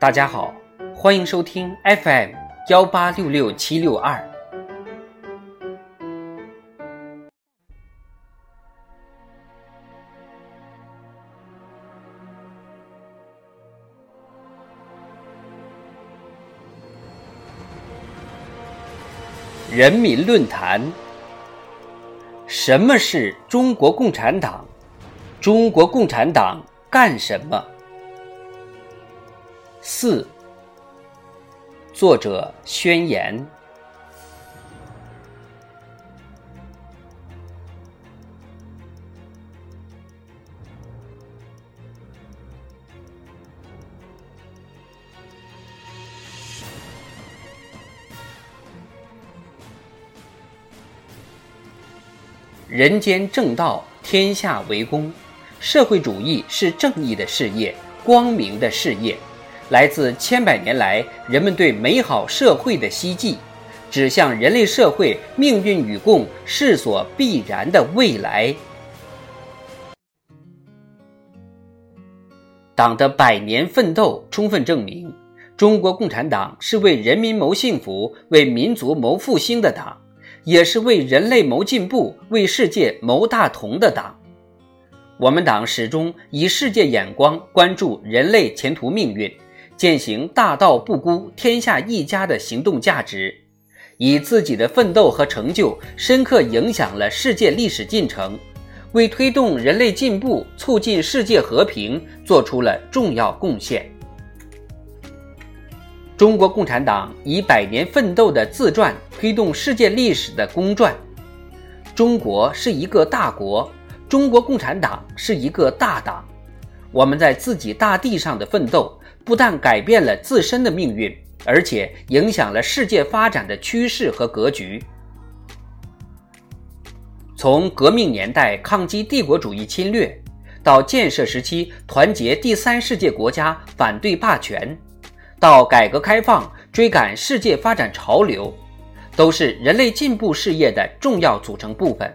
大家好，欢迎收听 FM 幺八六六七六二。人民论坛：什么是中国共产党？中国共产党干什么？四，作者宣言。人间正道，天下为公。社会主义是正义的事业，光明的事业。来自千百年来人们对美好社会的希冀，指向人类社会命运与共、势所必然的未来。党的百年奋斗充分证明，中国共产党是为人民谋幸福、为民族谋复兴的党，也是为人类谋进步、为世界谋大同的党。我们党始终以世界眼光关注人类前途命运。践行大道不孤、天下一家的行动价值，以自己的奋斗和成就深刻影响了世界历史进程，为推动人类进步、促进世界和平做出了重要贡献。中国共产党以百年奋斗的自传推动世界历史的公传。中国是一个大国，中国共产党是一个大党。我们在自己大地上的奋斗。不但改变了自身的命运，而且影响了世界发展的趋势和格局。从革命年代抗击帝国主义侵略，到建设时期团结第三世界国家反对霸权，到改革开放追赶世界发展潮流，都是人类进步事业的重要组成部分。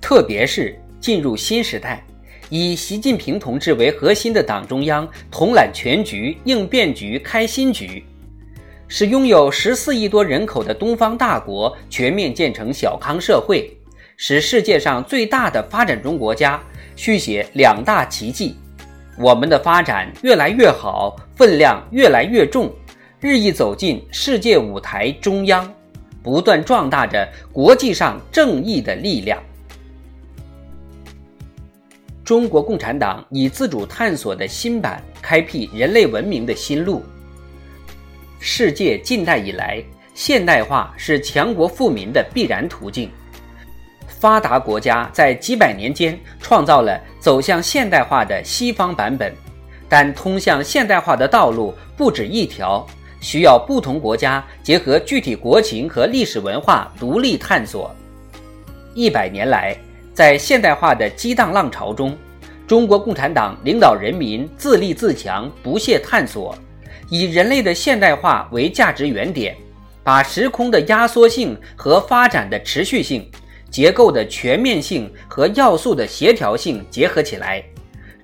特别是进入新时代。以习近平同志为核心的党中央统揽全局、应变局、开新局，使拥有十四亿多人口的东方大国全面建成小康社会，使世界上最大的发展中国家续写两大奇迹。我们的发展越来越好，分量越来越重，日益走进世界舞台中央，不断壮大着国际上正义的力量。中国共产党以自主探索的新版开辟人类文明的新路。世界近代以来，现代化是强国富民的必然途径。发达国家在几百年间创造了走向现代化的西方版本，但通向现代化的道路不止一条，需要不同国家结合具体国情和历史文化独立探索。一百年来。在现代化的激荡浪潮中，中国共产党领导人民自立自强，不懈探索，以人类的现代化为价值原点，把时空的压缩性和发展的持续性、结构的全面性和要素的协调性结合起来，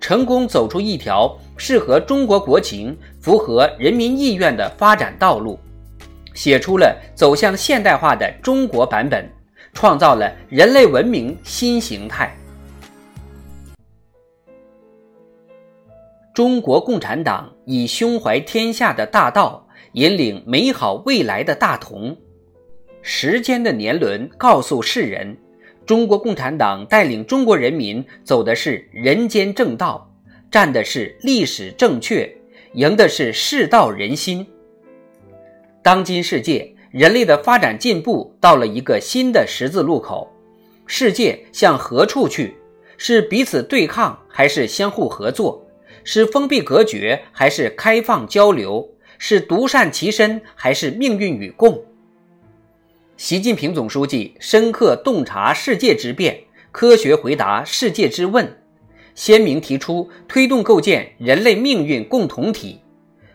成功走出一条适合中国国情、符合人民意愿的发展道路，写出了走向现代化的中国版本。创造了人类文明新形态。中国共产党以胸怀天下的大道，引领美好未来的大同。时间的年轮告诉世人，中国共产党带领中国人民走的是人间正道，站的是历史正确，赢的是世道人心。当今世界。人类的发展进步到了一个新的十字路口，世界向何处去？是彼此对抗，还是相互合作？是封闭隔绝，还是开放交流？是独善其身，还是命运与共？习近平总书记深刻洞察世界之变，科学回答世界之问，鲜明提出推动构建人类命运共同体，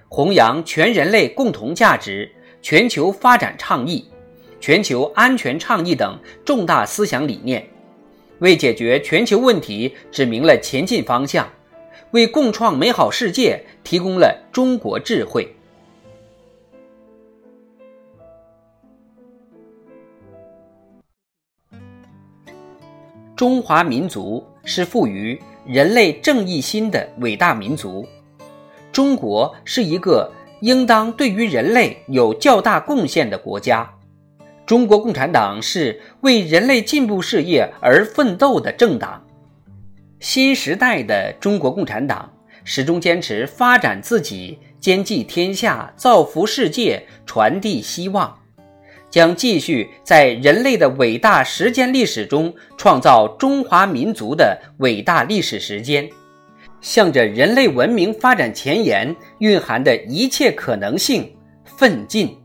弘扬全人类共同价值。全球发展倡议、全球安全倡议等重大思想理念，为解决全球问题指明了前进方向，为共创美好世界提供了中国智慧。中华民族是赋予人类正义心的伟大民族，中国是一个应当对于人类有较大贡献的国家。中国共产党是为人类进步事业而奋斗的政党。新时代的中国共产党始终坚持发展自己、兼济天下、造福世界、传递希望，将继续在人类的伟大时间历史中创造中华民族的伟大历史时间，向着人类文明发展前沿蕴含的一切可能性奋进。